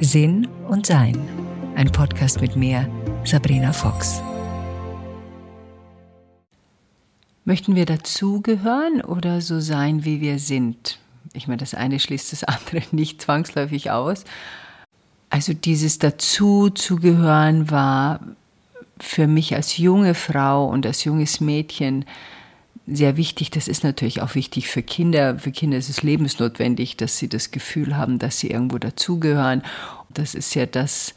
Sinn und Sein. Ein Podcast mit mir, Sabrina Fox. Möchten wir dazugehören oder so sein, wie wir sind? Ich meine, das eine schließt das andere nicht zwangsläufig aus. Also dieses Dazuzugehören war für mich als junge Frau und als junges Mädchen sehr wichtig. Das ist natürlich auch wichtig für Kinder. Für Kinder ist es lebensnotwendig, dass sie das Gefühl haben, dass sie irgendwo dazugehören. Das ist ja das,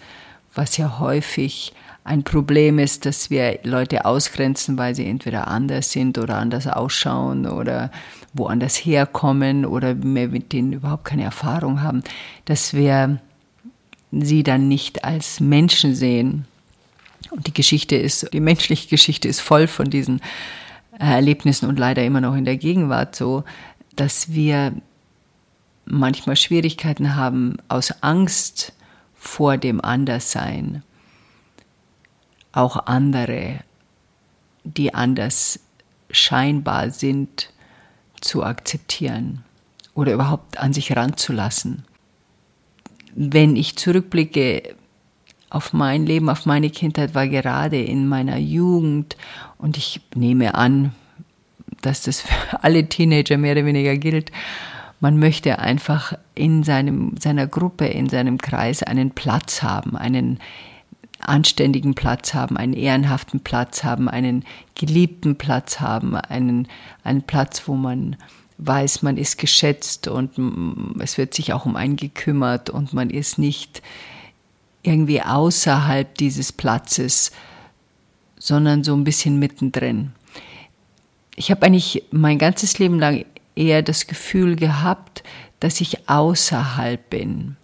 was ja häufig ein Problem ist, dass wir Leute ausgrenzen, weil sie entweder anders sind oder anders ausschauen oder woanders herkommen oder wir mit denen überhaupt keine Erfahrung haben, dass wir sie dann nicht als Menschen sehen. Und die Geschichte ist, die menschliche Geschichte ist voll von diesen Erlebnissen und leider immer noch in der Gegenwart so, dass wir manchmal Schwierigkeiten haben, aus Angst vor dem Anderssein auch andere, die anders scheinbar sind, zu akzeptieren oder überhaupt an sich ranzulassen. Wenn ich zurückblicke auf mein Leben, auf meine Kindheit, war gerade in meiner Jugend und ich nehme an, dass das für alle Teenager mehr oder weniger gilt. Man möchte einfach in seinem, seiner Gruppe, in seinem Kreis einen Platz haben, einen anständigen Platz haben, einen ehrenhaften Platz haben, einen geliebten Platz haben, einen, einen Platz, wo man weiß, man ist geschätzt und es wird sich auch um einen gekümmert und man ist nicht irgendwie außerhalb dieses Platzes, sondern so ein bisschen mittendrin. Ich habe eigentlich mein ganzes Leben lang eher das Gefühl gehabt, dass ich außerhalb bin.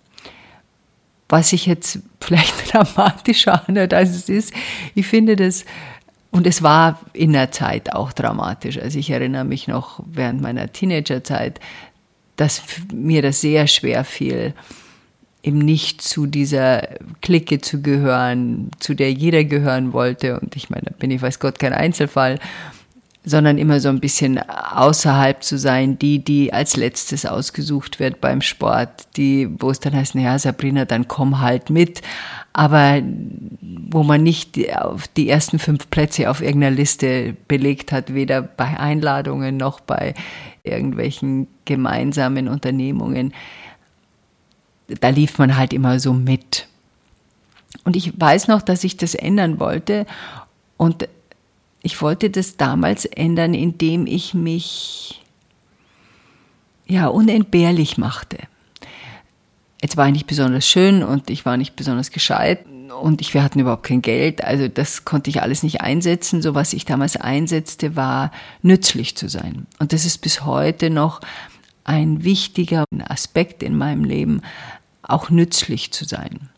Was sich jetzt vielleicht dramatischer anhört, als es ist. Ich finde das, und es war in der Zeit auch dramatisch. Also ich erinnere mich noch während meiner Teenagerzeit, dass mir das sehr schwer fiel, eben nicht zu dieser Clique zu gehören, zu der jeder gehören wollte. Und ich meine, da bin ich, weiß Gott, kein Einzelfall, sondern immer so ein bisschen außerhalb zu sein, die, die als letztes ausgesucht wird beim Sport, die, wo es dann heißt, naja, Sabrina, dann komm halt mit. Aber wo man nicht die, auf die ersten fünf Plätze auf irgendeiner Liste belegt hat, weder bei Einladungen noch bei irgendwelchen gemeinsamen Unternehmungen da lief man halt immer so mit. Und ich weiß noch, dass ich das ändern wollte und ich wollte das damals ändern, indem ich mich ja unentbehrlich machte. Jetzt war ich nicht besonders schön und ich war nicht besonders gescheit und ich, wir hatten überhaupt kein Geld, also das konnte ich alles nicht einsetzen. So was ich damals einsetzte, war nützlich zu sein. Und das ist bis heute noch ein wichtiger Aspekt in meinem Leben, auch nützlich zu sein.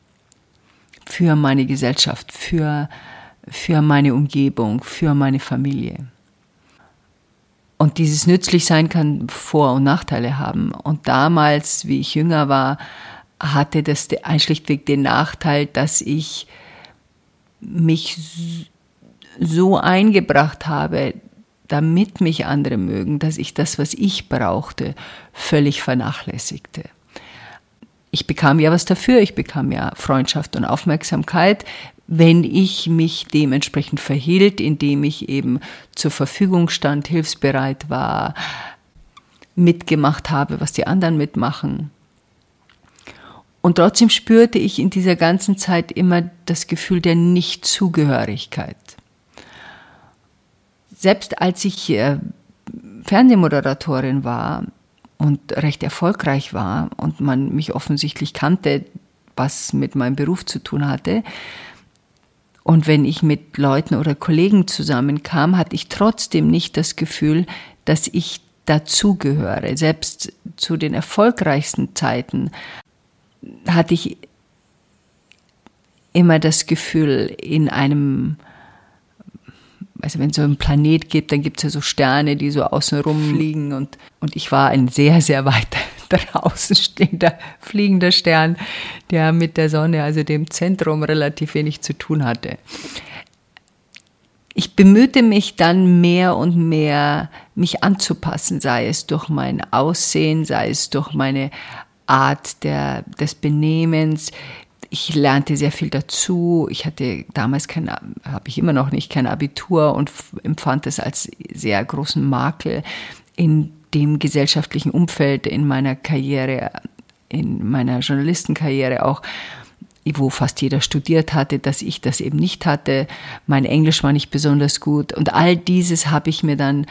Für meine Gesellschaft, für, für meine Umgebung, für meine Familie. Und dieses Nützlichsein kann Vor- und Nachteile haben. Und damals, wie ich jünger war, hatte das schlichtweg den Nachteil, dass ich mich so eingebracht habe, damit mich andere mögen, dass ich das, was ich brauchte, völlig vernachlässigte ich bekam ja was dafür, ich bekam ja Freundschaft und Aufmerksamkeit, wenn ich mich dementsprechend verhielt, indem ich eben zur Verfügung stand, hilfsbereit war, mitgemacht habe, was die anderen mitmachen. Und trotzdem spürte ich in dieser ganzen Zeit immer das Gefühl der Nichtzugehörigkeit. Selbst als ich äh, Fernsehmoderatorin war, und recht erfolgreich war und man mich offensichtlich kannte, was mit meinem Beruf zu tun hatte. Und wenn ich mit Leuten oder Kollegen zusammenkam, hatte ich trotzdem nicht das Gefühl, dass ich dazugehöre. Selbst zu den erfolgreichsten Zeiten hatte ich immer das Gefühl, in einem also wenn es so einen Planet gibt, dann gibt es ja so Sterne, die so außenrum fliegen und, und ich war ein sehr, sehr weit draußen stehender fliegender Stern, der mit der Sonne, also dem Zentrum, relativ wenig zu tun hatte. Ich bemühte mich dann mehr und mehr, mich anzupassen, sei es durch mein Aussehen, sei es durch meine Art der, des Benehmens. Ich lernte sehr viel dazu. Ich hatte damals kein, habe ich immer noch nicht, kein Abitur und empfand es als sehr großen Makel in dem gesellschaftlichen Umfeld in meiner Karriere, in meiner Journalistenkarriere auch wo fast jeder studiert hatte, dass ich das eben nicht hatte. Mein Englisch war nicht besonders gut und all dieses habe ich mir dann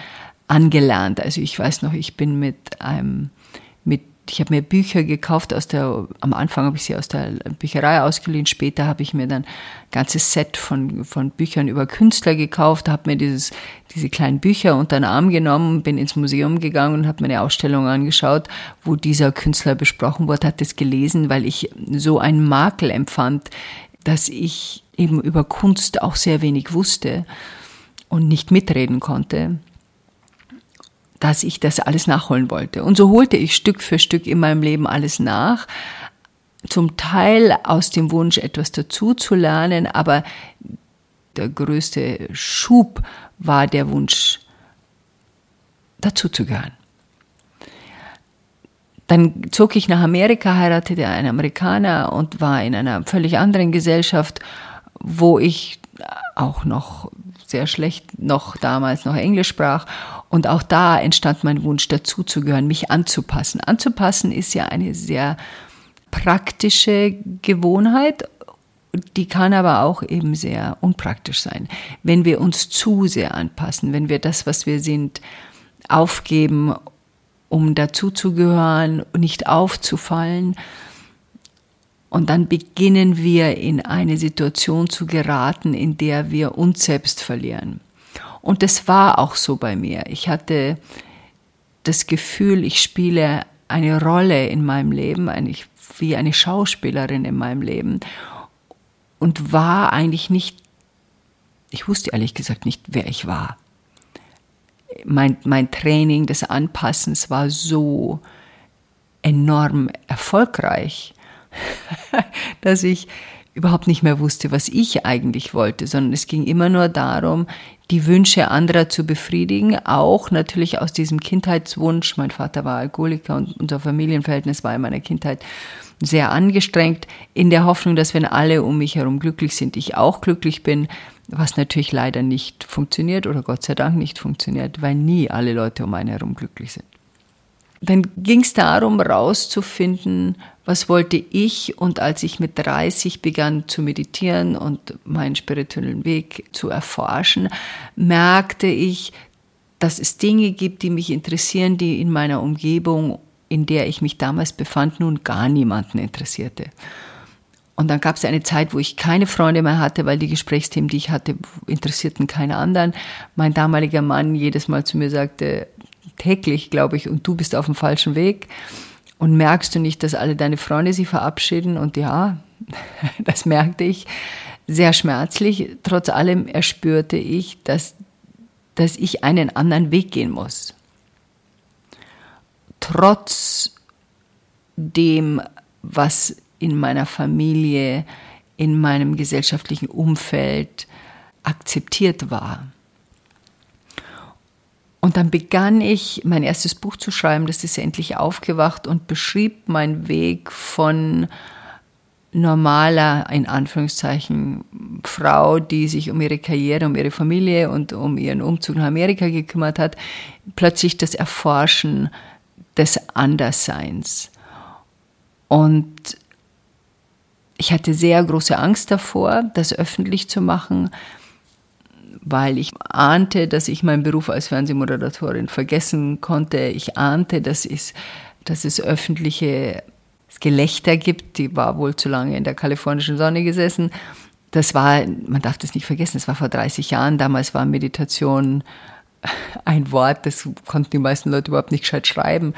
angelernt. Also ich weiß noch, ich bin mit einem ich habe mir Bücher gekauft aus der, am Anfang habe ich sie aus der Bücherei ausgeliehen, später habe ich mir dann ein ganzes Set von, von Büchern über Künstler gekauft, habe mir dieses, diese kleinen Bücher unter den Arm genommen, bin ins Museum gegangen und habe mir eine Ausstellung angeschaut, wo dieser Künstler besprochen wurde, hat es gelesen, weil ich so einen Makel empfand, dass ich eben über Kunst auch sehr wenig wusste und nicht mitreden konnte dass ich das alles nachholen wollte. Und so holte ich Stück für Stück in meinem Leben alles nach. Zum Teil aus dem Wunsch, etwas dazu zu lernen, aber der größte Schub war der Wunsch, dazu zu gehören. Dann zog ich nach Amerika, heiratete einen Amerikaner und war in einer völlig anderen Gesellschaft, wo ich auch noch sehr schlecht noch damals noch Englisch sprach. Und auch da entstand mein Wunsch, dazuzugehören, mich anzupassen. Anzupassen ist ja eine sehr praktische Gewohnheit, die kann aber auch eben sehr unpraktisch sein. Wenn wir uns zu sehr anpassen, wenn wir das, was wir sind, aufgeben, um dazuzugehören nicht aufzufallen, und dann beginnen wir in eine Situation zu geraten, in der wir uns selbst verlieren. Und das war auch so bei mir. Ich hatte das Gefühl, ich spiele eine Rolle in meinem Leben, wie eine Schauspielerin in meinem Leben und war eigentlich nicht, ich wusste ehrlich gesagt nicht, wer ich war. Mein, mein Training des Anpassens war so enorm erfolgreich, dass ich überhaupt nicht mehr wusste, was ich eigentlich wollte, sondern es ging immer nur darum, die Wünsche anderer zu befriedigen, auch natürlich aus diesem Kindheitswunsch. Mein Vater war Alkoholiker und unser Familienverhältnis war in meiner Kindheit sehr angestrengt, in der Hoffnung, dass wenn alle um mich herum glücklich sind, ich auch glücklich bin, was natürlich leider nicht funktioniert oder Gott sei Dank nicht funktioniert, weil nie alle Leute um einen herum glücklich sind. Dann ging es darum, rauszufinden, was wollte ich und als ich mit 30 begann zu meditieren und meinen spirituellen Weg zu erforschen, merkte ich, dass es Dinge gibt, die mich interessieren, die in meiner Umgebung, in der ich mich damals befand, nun gar niemanden interessierte. Und dann gab es eine Zeit, wo ich keine Freunde mehr hatte, weil die Gesprächsthemen, die ich hatte, interessierten keine anderen. Mein damaliger Mann jedes Mal zu mir sagte, täglich, glaube ich, und du bist auf dem falschen Weg. Und merkst du nicht, dass alle deine Freunde sich verabschieden? Und ja, das merkte ich sehr schmerzlich. Trotz allem erspürte ich, dass, dass ich einen anderen Weg gehen muss. Trotz dem, was in meiner Familie, in meinem gesellschaftlichen Umfeld akzeptiert war. Und dann begann ich mein erstes Buch zu schreiben, das ist endlich aufgewacht und beschrieb meinen Weg von normaler, in Anführungszeichen, Frau, die sich um ihre Karriere, um ihre Familie und um ihren Umzug nach Amerika gekümmert hat, plötzlich das Erforschen des Andersseins. Und ich hatte sehr große Angst davor, das öffentlich zu machen, weil ich ahnte, dass ich meinen Beruf als Fernsehmoderatorin vergessen konnte. Ich ahnte, dass es, dass es öffentliche Gelächter gibt. Die war wohl zu lange in der kalifornischen Sonne gesessen. Das war, man darf das nicht vergessen, das war vor 30 Jahren. Damals war Meditation ein Wort, das konnten die meisten Leute überhaupt nicht gescheit schreiben.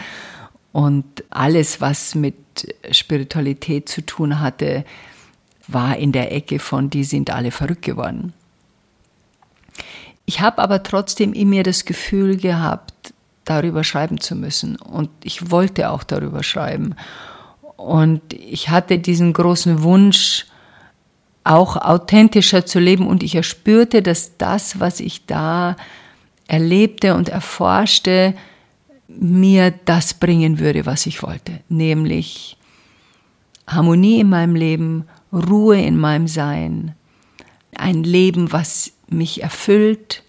Und alles, was mit Spiritualität zu tun hatte, war in der Ecke von, die sind alle verrückt geworden. Ich habe aber trotzdem in mir das Gefühl gehabt, darüber schreiben zu müssen. Und ich wollte auch darüber schreiben. Und ich hatte diesen großen Wunsch, auch authentischer zu leben. Und ich erspürte, dass das, was ich da erlebte und erforschte, mir das bringen würde, was ich wollte, nämlich Harmonie in meinem Leben, Ruhe in meinem Sein, ein Leben, was mich erfüllt,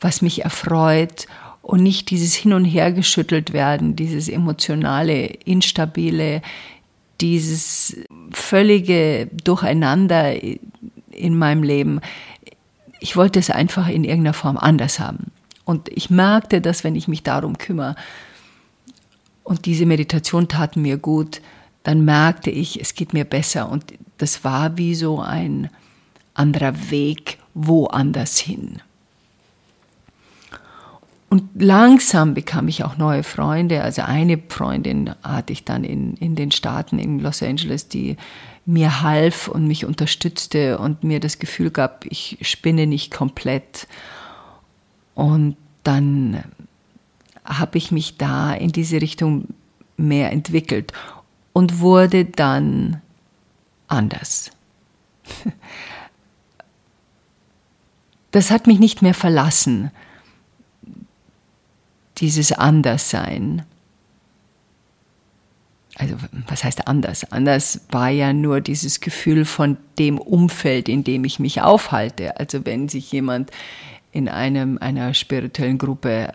was mich erfreut und nicht dieses Hin und Her geschüttelt werden, dieses emotionale, instabile, dieses völlige Durcheinander in meinem Leben. Ich wollte es einfach in irgendeiner Form anders haben. Und ich merkte, dass wenn ich mich darum kümmere, und diese Meditation tat mir gut, dann merkte ich, es geht mir besser. Und das war wie so ein anderer Weg woanders hin. Und langsam bekam ich auch neue Freunde. Also eine Freundin hatte ich dann in, in den Staaten, in Los Angeles, die mir half und mich unterstützte und mir das Gefühl gab, ich spinne nicht komplett. Und dann habe ich mich da in diese Richtung mehr entwickelt und wurde dann anders. Das hat mich nicht mehr verlassen, dieses Anderssein. Also was heißt anders? Anders war ja nur dieses Gefühl von dem Umfeld, in dem ich mich aufhalte. Also wenn sich jemand in einem, einer spirituellen Gruppe äh,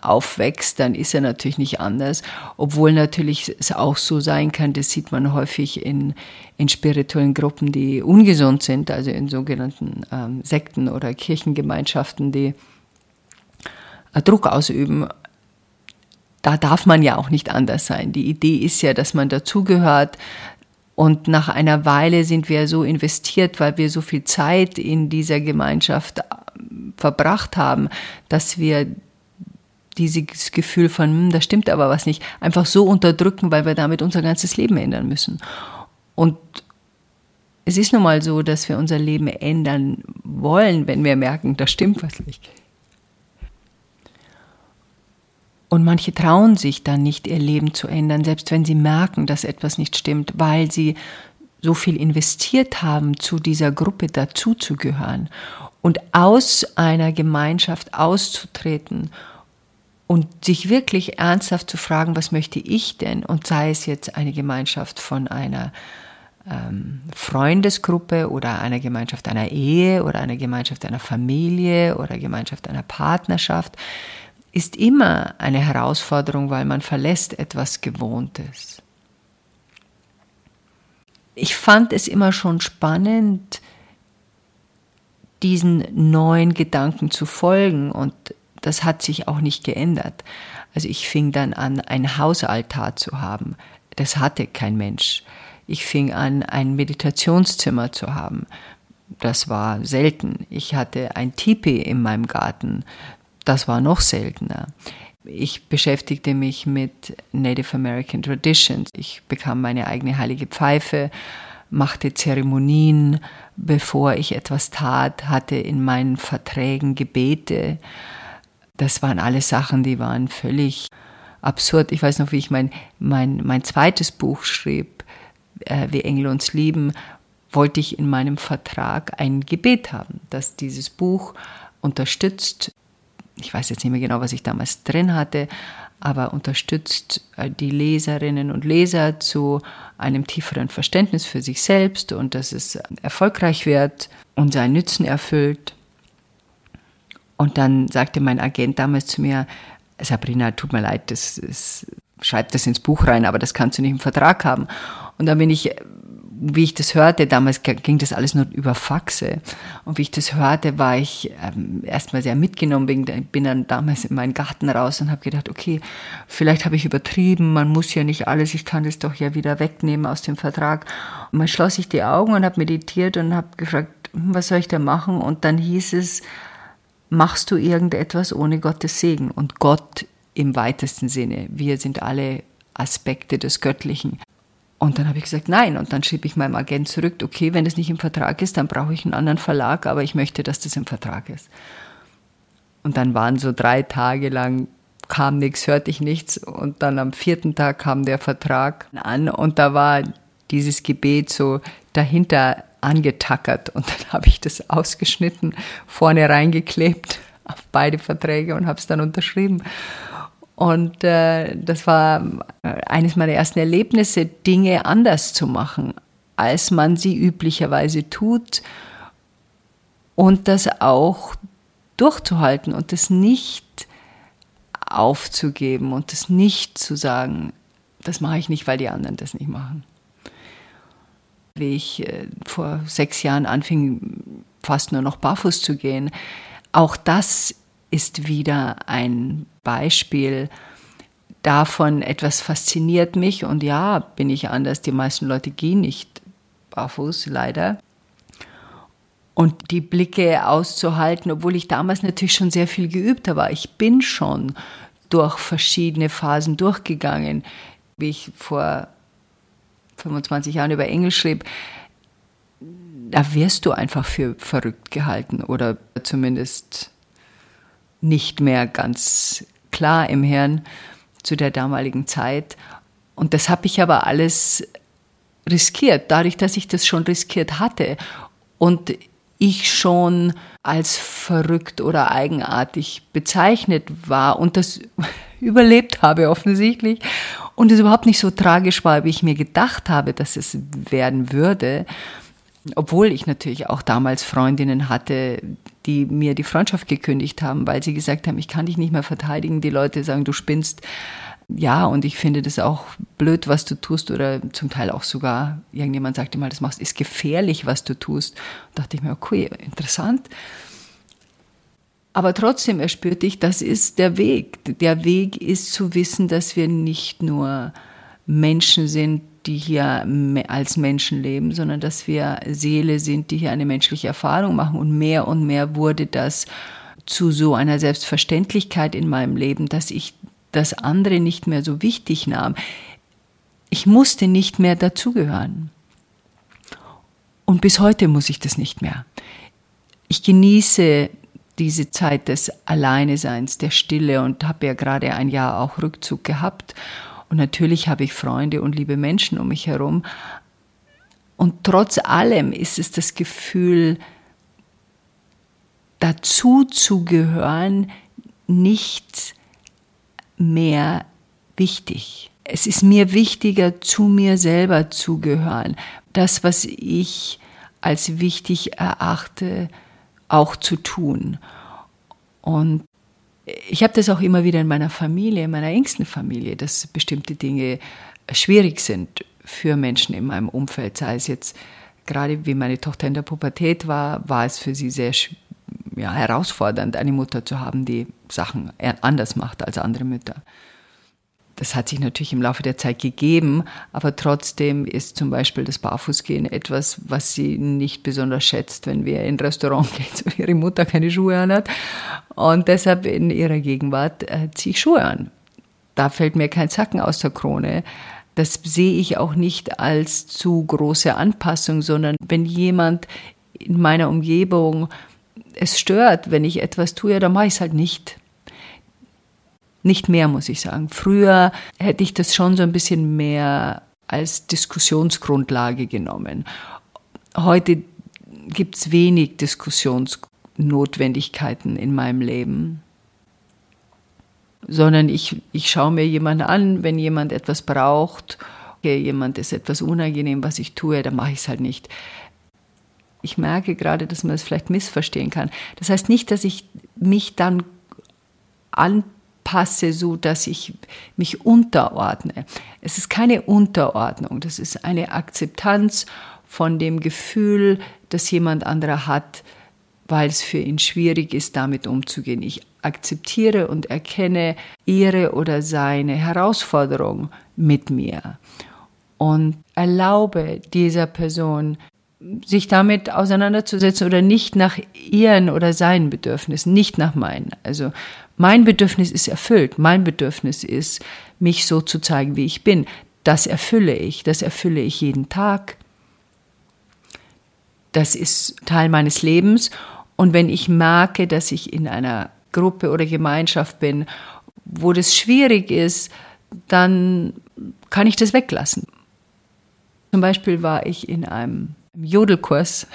aufwächst, dann ist er natürlich nicht anders. Obwohl natürlich es auch so sein kann, das sieht man häufig in, in spirituellen Gruppen, die ungesund sind, also in sogenannten ähm, Sekten oder Kirchengemeinschaften, die äh, Druck ausüben. Da darf man ja auch nicht anders sein. Die Idee ist ja, dass man dazugehört, und nach einer Weile sind wir so investiert, weil wir so viel Zeit in dieser Gemeinschaft verbracht haben, dass wir dieses Gefühl von, hm, da stimmt aber was nicht, einfach so unterdrücken, weil wir damit unser ganzes Leben ändern müssen. Und es ist nun mal so, dass wir unser Leben ändern wollen, wenn wir merken, da stimmt was nicht. Und manche trauen sich dann nicht, ihr Leben zu ändern, selbst wenn sie merken, dass etwas nicht stimmt, weil sie so viel investiert haben, zu dieser Gruppe dazuzugehören und aus einer Gemeinschaft auszutreten und sich wirklich ernsthaft zu fragen, was möchte ich denn? Und sei es jetzt eine Gemeinschaft von einer ähm, Freundesgruppe oder einer Gemeinschaft einer Ehe oder einer Gemeinschaft einer Familie oder Gemeinschaft einer Partnerschaft, ist immer eine Herausforderung, weil man verlässt etwas Gewohntes. Ich fand es immer schon spannend, diesen neuen Gedanken zu folgen und das hat sich auch nicht geändert. Also ich fing dann an, ein Hausaltar zu haben. Das hatte kein Mensch. Ich fing an, ein Meditationszimmer zu haben. Das war selten. Ich hatte ein Tipi in meinem Garten. Das war noch seltener. Ich beschäftigte mich mit Native American Traditions. Ich bekam meine eigene heilige Pfeife, machte Zeremonien, bevor ich etwas tat, hatte in meinen Verträgen Gebete. Das waren alles Sachen, die waren völlig absurd. Ich weiß noch, wie ich mein, mein, mein zweites Buch schrieb, äh, Wie Engel uns lieben, wollte ich in meinem Vertrag ein Gebet haben, dass dieses Buch unterstützt, ich weiß jetzt nicht mehr genau, was ich damals drin hatte, aber unterstützt äh, die Leserinnen und Leser zu einem tieferen Verständnis für sich selbst und dass es erfolgreich wird und seinen Nützen erfüllt. Und dann sagte mein Agent damals zu mir, Sabrina, tut mir leid, das ist, schreib das ins Buch rein, aber das kannst du nicht im Vertrag haben. Und dann bin ich wie ich das hörte, damals ging das alles nur über Faxe. Und wie ich das hörte, war ich ähm, erstmal sehr mitgenommen. Bin, bin dann damals in meinen Garten raus und habe gedacht, okay, vielleicht habe ich übertrieben, man muss ja nicht alles, ich kann das doch ja wieder wegnehmen aus dem Vertrag. Und dann schloss ich die Augen und habe meditiert und habe gefragt, hm, was soll ich da machen? Und dann hieß es, machst du irgendetwas ohne Gottes Segen? Und Gott im weitesten Sinne. Wir sind alle Aspekte des Göttlichen. Und dann habe ich gesagt, nein. Und dann schrieb ich meinem Agent zurück, okay, wenn das nicht im Vertrag ist, dann brauche ich einen anderen Verlag, aber ich möchte, dass das im Vertrag ist. Und dann waren so drei Tage lang, kam nichts, hörte ich nichts. Und dann am vierten Tag kam der Vertrag an und da war dieses Gebet so dahinter angetackert. Und dann habe ich das ausgeschnitten, vorne reingeklebt auf beide Verträge und habe es dann unterschrieben. Und äh, das war eines meiner ersten Erlebnisse, Dinge anders zu machen, als man sie üblicherweise tut. Und das auch durchzuhalten und das nicht aufzugeben und das nicht zu sagen, das mache ich nicht, weil die anderen das nicht machen. Wie ich äh, vor sechs Jahren anfing, fast nur noch barfuß zu gehen, auch das ist wieder ein Beispiel davon, etwas fasziniert mich und ja, bin ich anders. Die meisten Leute gehen nicht barfuß, leider. Und die Blicke auszuhalten, obwohl ich damals natürlich schon sehr viel geübt habe. Ich bin schon durch verschiedene Phasen durchgegangen, wie ich vor 25 Jahren über Englisch schrieb. Da wirst du einfach für verrückt gehalten oder zumindest nicht mehr ganz klar im Hirn zu der damaligen Zeit. Und das habe ich aber alles riskiert, dadurch, dass ich das schon riskiert hatte und ich schon als verrückt oder eigenartig bezeichnet war und das überlebt habe offensichtlich und es überhaupt nicht so tragisch war, wie ich mir gedacht habe, dass es werden würde. Obwohl ich natürlich auch damals Freundinnen hatte, die mir die Freundschaft gekündigt haben, weil sie gesagt haben, ich kann dich nicht mehr verteidigen. Die Leute sagen, du spinnst. Ja, und ich finde das auch blöd, was du tust, oder zum Teil auch sogar, irgendjemand sagte mal, das machst, ist gefährlich, was du tust. Da dachte ich mir, okay, interessant. Aber trotzdem erspürte ich, das ist der Weg. Der Weg ist zu wissen, dass wir nicht nur Menschen sind, die hier als Menschen leben, sondern dass wir Seele sind, die hier eine menschliche Erfahrung machen. Und mehr und mehr wurde das zu so einer Selbstverständlichkeit in meinem Leben, dass ich das andere nicht mehr so wichtig nahm. Ich musste nicht mehr dazugehören. Und bis heute muss ich das nicht mehr. Ich genieße diese Zeit des Alleineseins, der Stille und habe ja gerade ein Jahr auch Rückzug gehabt und natürlich habe ich Freunde und liebe Menschen um mich herum. Und trotz allem ist es das Gefühl, dazu zu gehören, nicht mehr wichtig. Es ist mir wichtiger, zu mir selber zu gehören. Das, was ich als wichtig erachte, auch zu tun. Und ich habe das auch immer wieder in meiner Familie, in meiner engsten Familie, dass bestimmte Dinge schwierig sind für Menschen in meinem Umfeld. Sei es jetzt gerade wie meine Tochter in der Pubertät war, war es für sie sehr ja, herausfordernd, eine Mutter zu haben, die Sachen anders macht als andere Mütter. Das hat sich natürlich im Laufe der Zeit gegeben, aber trotzdem ist zum Beispiel das Barfußgehen etwas, was sie nicht besonders schätzt, wenn wir in ein Restaurant gehen, so ihre Mutter keine Schuhe anhat. Und deshalb in ihrer Gegenwart äh, ziehe ich Schuhe an. Da fällt mir kein Zacken aus der Krone. Das sehe ich auch nicht als zu große Anpassung, sondern wenn jemand in meiner Umgebung es stört, wenn ich etwas tue, dann mache ich es halt nicht. Nicht mehr, muss ich sagen. Früher hätte ich das schon so ein bisschen mehr als Diskussionsgrundlage genommen. Heute gibt es wenig Diskussionsnotwendigkeiten in meinem Leben, sondern ich, ich schaue mir jemanden an, wenn jemand etwas braucht, jemand ist etwas unangenehm, was ich tue, dann mache ich es halt nicht. Ich merke gerade, dass man es das vielleicht missverstehen kann. Das heißt nicht, dass ich mich dann an passe, so dass ich mich unterordne. Es ist keine Unterordnung, das ist eine Akzeptanz von dem Gefühl, das jemand anderer hat, weil es für ihn schwierig ist, damit umzugehen. Ich akzeptiere und erkenne ihre oder seine Herausforderung mit mir und erlaube dieser Person sich damit auseinanderzusetzen oder nicht nach ihren oder seinen Bedürfnissen, nicht nach meinen. Also mein Bedürfnis ist erfüllt. Mein Bedürfnis ist, mich so zu zeigen, wie ich bin. Das erfülle ich. Das erfülle ich jeden Tag. Das ist Teil meines Lebens. Und wenn ich merke, dass ich in einer Gruppe oder Gemeinschaft bin, wo das schwierig ist, dann kann ich das weglassen. Zum Beispiel war ich in einem Jodelkurs.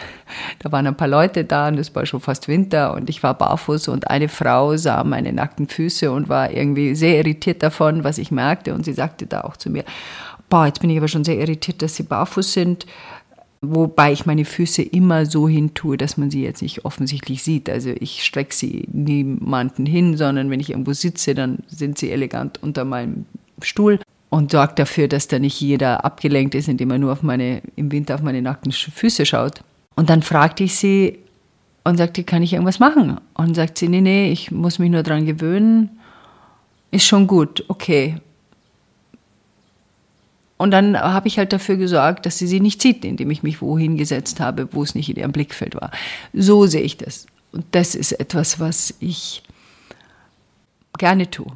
Da waren ein paar Leute da und es war schon fast Winter und ich war barfuß und eine Frau sah meine nackten Füße und war irgendwie sehr irritiert davon, was ich merkte und sie sagte da auch zu mir, boah, jetzt bin ich aber schon sehr irritiert, dass sie barfuß sind, wobei ich meine Füße immer so hin tue, dass man sie jetzt nicht offensichtlich sieht. Also ich strecke sie niemanden hin, sondern wenn ich irgendwo sitze, dann sind sie elegant unter meinem Stuhl und sorgt dafür, dass da nicht jeder abgelenkt ist, indem er nur auf meine, im Winter auf meine nackten Füße schaut. Und dann fragte ich sie und sagte, kann ich irgendwas machen? Und sagt sie, nee, nee, ich muss mich nur dran gewöhnen. Ist schon gut, okay. Und dann habe ich halt dafür gesorgt, dass sie sie nicht sieht, indem ich mich wohin gesetzt habe, wo es nicht in ihrem Blickfeld war. So sehe ich das. Und das ist etwas, was ich gerne tue,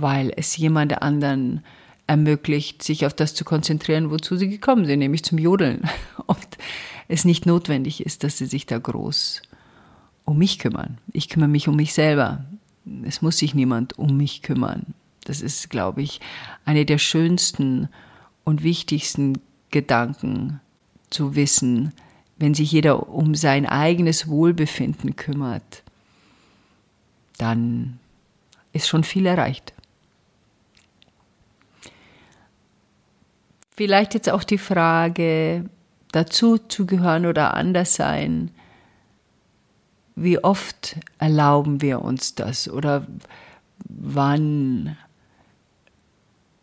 weil es jemand anderen ermöglicht, sich auf das zu konzentrieren, wozu sie gekommen sind, nämlich zum Jodeln. Und es nicht notwendig ist, dass sie sich da groß um mich kümmern. Ich kümmere mich um mich selber. Es muss sich niemand um mich kümmern. Das ist, glaube ich, eine der schönsten und wichtigsten Gedanken zu wissen, wenn sich jeder um sein eigenes Wohlbefinden kümmert, dann ist schon viel erreicht. Vielleicht jetzt auch die Frage, dazu zu gehören oder anders sein. Wie oft erlauben wir uns das oder wann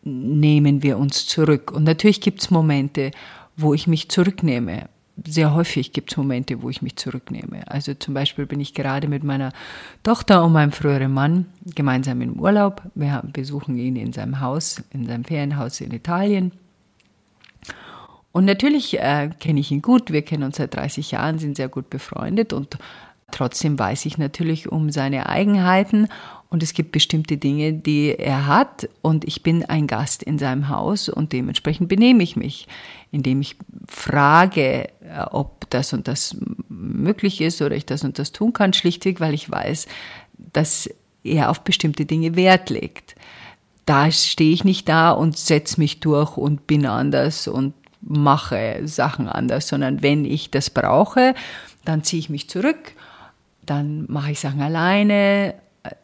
nehmen wir uns zurück? Und natürlich gibt es Momente, wo ich mich zurücknehme. Sehr häufig gibt es Momente, wo ich mich zurücknehme. Also zum Beispiel bin ich gerade mit meiner Tochter und meinem früheren Mann gemeinsam im Urlaub. Wir besuchen ihn in seinem Haus, in seinem Ferienhaus in Italien. Und natürlich äh, kenne ich ihn gut, wir kennen uns seit 30 Jahren, sind sehr gut befreundet und trotzdem weiß ich natürlich um seine Eigenheiten. Und es gibt bestimmte Dinge, die er hat. Und ich bin ein Gast in seinem Haus und dementsprechend benehme ich mich, indem ich frage, äh, ob das und das möglich ist oder ich das und das tun kann, schlichtweg, weil ich weiß, dass er auf bestimmte Dinge Wert legt. Da stehe ich nicht da und setze mich durch und bin anders und mache Sachen anders, sondern wenn ich das brauche, dann ziehe ich mich zurück, dann mache ich Sachen alleine,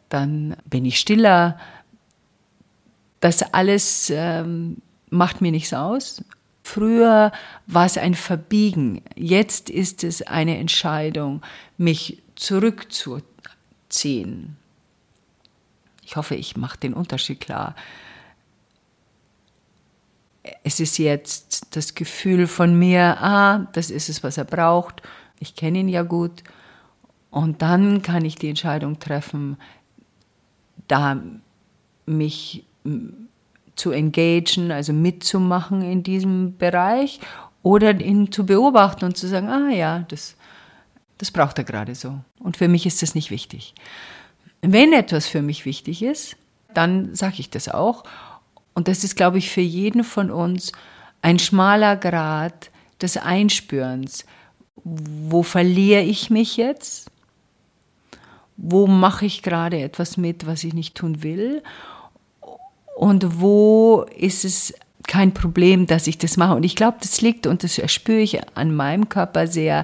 dann bin ich stiller. Das alles ähm, macht mir nichts aus. Früher war es ein Verbiegen, jetzt ist es eine Entscheidung, mich zurückzuziehen. Ich hoffe, ich mache den Unterschied klar es ist jetzt das Gefühl von mir, ah, das ist es, was er braucht, ich kenne ihn ja gut. Und dann kann ich die Entscheidung treffen, da mich zu engagieren, also mitzumachen in diesem Bereich oder ihn zu beobachten und zu sagen, ah ja, das, das braucht er gerade so. Und für mich ist das nicht wichtig. Wenn etwas für mich wichtig ist, dann sage ich das auch und das ist, glaube ich, für jeden von uns ein schmaler Grad des Einspürens. Wo verliere ich mich jetzt? Wo mache ich gerade etwas mit, was ich nicht tun will? Und wo ist es kein Problem, dass ich das mache? Und ich glaube, das liegt, und das spüre ich an meinem Körper sehr,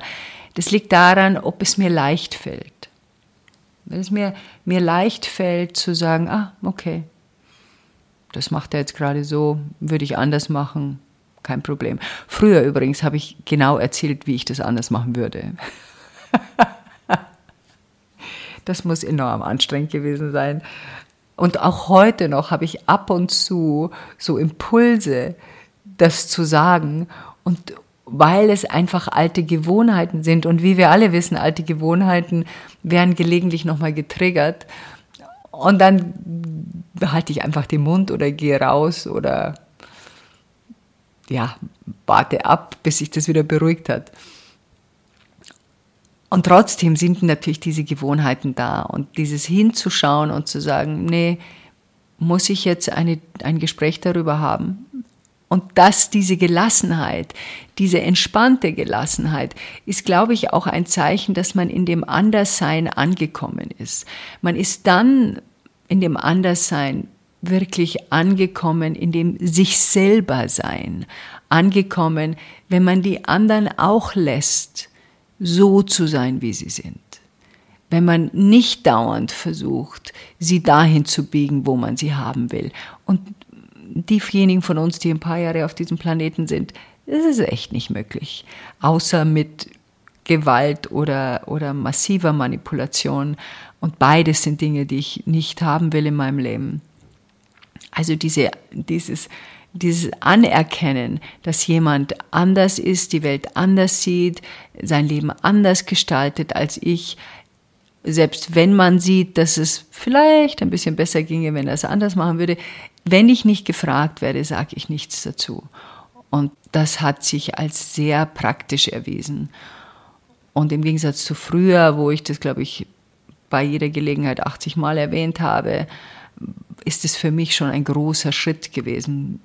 das liegt daran, ob es mir leicht fällt. Wenn es mir, mir leicht fällt zu sagen, ah, okay, das macht er jetzt gerade so, würde ich anders machen, kein Problem. Früher übrigens habe ich genau erzählt, wie ich das anders machen würde. das muss enorm anstrengend gewesen sein. Und auch heute noch habe ich ab und zu so Impulse, das zu sagen. Und weil es einfach alte Gewohnheiten sind. Und wie wir alle wissen, alte Gewohnheiten werden gelegentlich nochmal getriggert. Und dann behalte ich einfach den Mund oder gehe raus oder ja, warte ab, bis sich das wieder beruhigt hat. Und trotzdem sind natürlich diese Gewohnheiten da und dieses hinzuschauen und zu sagen, nee, muss ich jetzt eine, ein Gespräch darüber haben? Und dass diese Gelassenheit, diese entspannte Gelassenheit ist, glaube ich, auch ein Zeichen, dass man in dem Anderssein angekommen ist. Man ist dann in dem Anderssein, wirklich angekommen in dem sich selber sein, angekommen, wenn man die anderen auch lässt, so zu sein, wie sie sind. Wenn man nicht dauernd versucht, sie dahin zu biegen, wo man sie haben will. Und diejenigen von uns, die ein paar Jahre auf diesem Planeten sind, das ist echt nicht möglich. Außer mit Gewalt oder, oder massiver Manipulation. Und beides sind Dinge, die ich nicht haben will in meinem Leben. Also diese, dieses, dieses Anerkennen, dass jemand anders ist, die Welt anders sieht, sein Leben anders gestaltet als ich, selbst wenn man sieht, dass es vielleicht ein bisschen besser ginge, wenn er es anders machen würde, wenn ich nicht gefragt werde, sage ich nichts dazu. Und das hat sich als sehr praktisch erwiesen. Und im Gegensatz zu früher, wo ich das, glaube ich, bei jeder Gelegenheit 80 Mal erwähnt habe, ist es für mich schon ein großer Schritt gewesen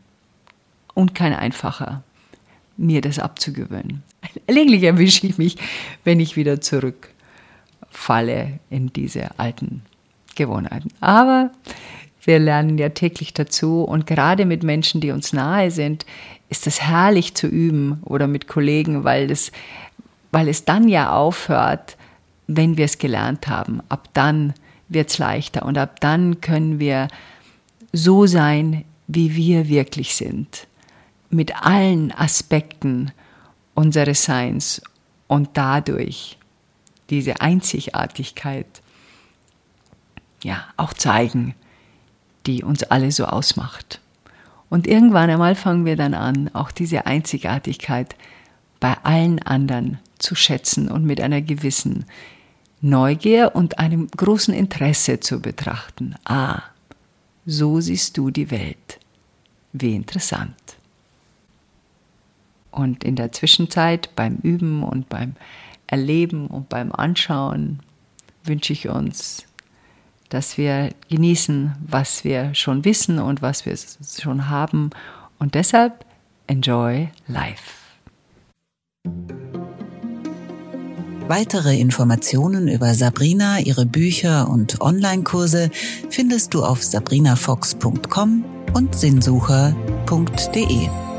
und kein einfacher, mir das abzugewöhnen. Gelegentlich erwische ich mich, wenn ich wieder zurückfalle in diese alten Gewohnheiten. Aber wir lernen ja täglich dazu und gerade mit Menschen, die uns nahe sind, ist es herrlich zu üben oder mit Kollegen, weil, das, weil es dann ja aufhört, wenn wir es gelernt haben. Ab dann wird es leichter und ab dann können wir so sein, wie wir wirklich sind, mit allen Aspekten unseres Seins und dadurch diese Einzigartigkeit ja auch zeigen, die uns alle so ausmacht. Und irgendwann einmal fangen wir dann an, auch diese Einzigartigkeit bei allen anderen zu schätzen und mit einer gewissen Neugier und einem großen Interesse zu betrachten. Ah, so siehst du die Welt. Wie interessant. Und in der Zwischenzeit beim Üben und beim Erleben und beim Anschauen wünsche ich uns dass wir genießen, was wir schon wissen und was wir schon haben. Und deshalb enjoy life. Weitere Informationen über Sabrina, ihre Bücher und Online-Kurse findest du auf sabrinafox.com und sinnsucher.de.